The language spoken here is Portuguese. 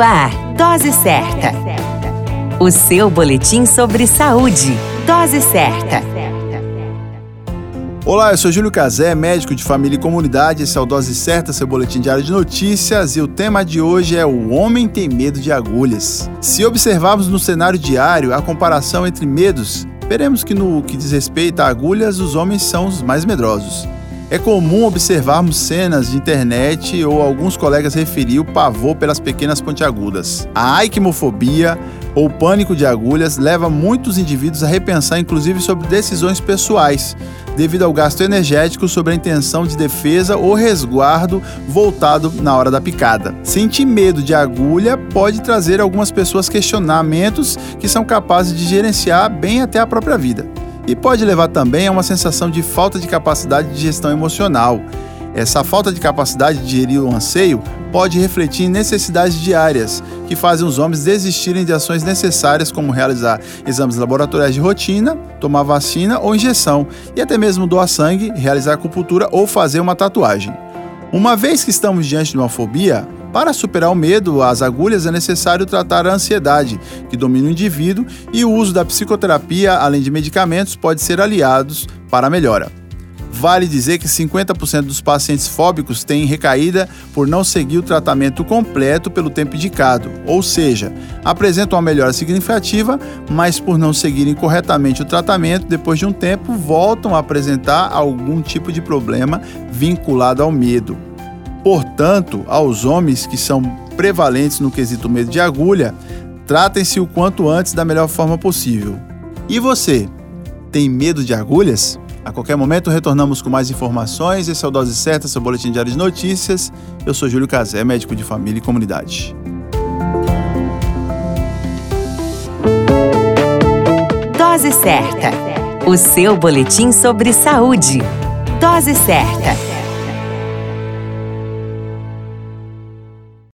Ar, Dose Certa. O seu boletim sobre saúde. Dose Certa. Olá, eu sou Júlio Cazé, médico de família e comunidade. Esse é o Dose Certa, seu boletim diário de notícias. E o tema de hoje é O Homem Tem Medo de Agulhas. Se observarmos no cenário diário a comparação entre medos, veremos que no que diz respeito a agulhas, os homens são os mais medrosos. É comum observarmos cenas de internet ou alguns colegas referir o pavor pelas pequenas pontiagudas. A aikimofobia ou pânico de agulhas leva muitos indivíduos a repensar inclusive sobre decisões pessoais, devido ao gasto energético sobre a intenção de defesa ou resguardo voltado na hora da picada. Sentir medo de agulha pode trazer algumas pessoas questionamentos que são capazes de gerenciar bem até a própria vida e pode levar também a uma sensação de falta de capacidade de gestão emocional. Essa falta de capacidade de gerir o anseio pode refletir em necessidades diárias, que fazem os homens desistirem de ações necessárias, como realizar exames laboratoriais de rotina, tomar vacina ou injeção, e até mesmo doar sangue, realizar acupuntura ou fazer uma tatuagem. Uma vez que estamos diante de uma fobia, para superar o medo às agulhas é necessário tratar a ansiedade, que domina o indivíduo, e o uso da psicoterapia, além de medicamentos, pode ser aliados para a melhora. Vale dizer que 50% dos pacientes fóbicos têm recaída por não seguir o tratamento completo pelo tempo indicado, ou seja, apresentam uma melhora significativa, mas por não seguirem corretamente o tratamento, depois de um tempo voltam a apresentar algum tipo de problema vinculado ao medo. Portanto, aos homens que são prevalentes no quesito medo de agulha, tratem-se o quanto antes da melhor forma possível. E você, tem medo de agulhas? A qualquer momento retornamos com mais informações. Esse é o Dose Certa, seu boletim diário de notícias. Eu sou Júlio Cazé, médico de família e comunidade. Dose Certa, o seu boletim sobre saúde. Dose Certa.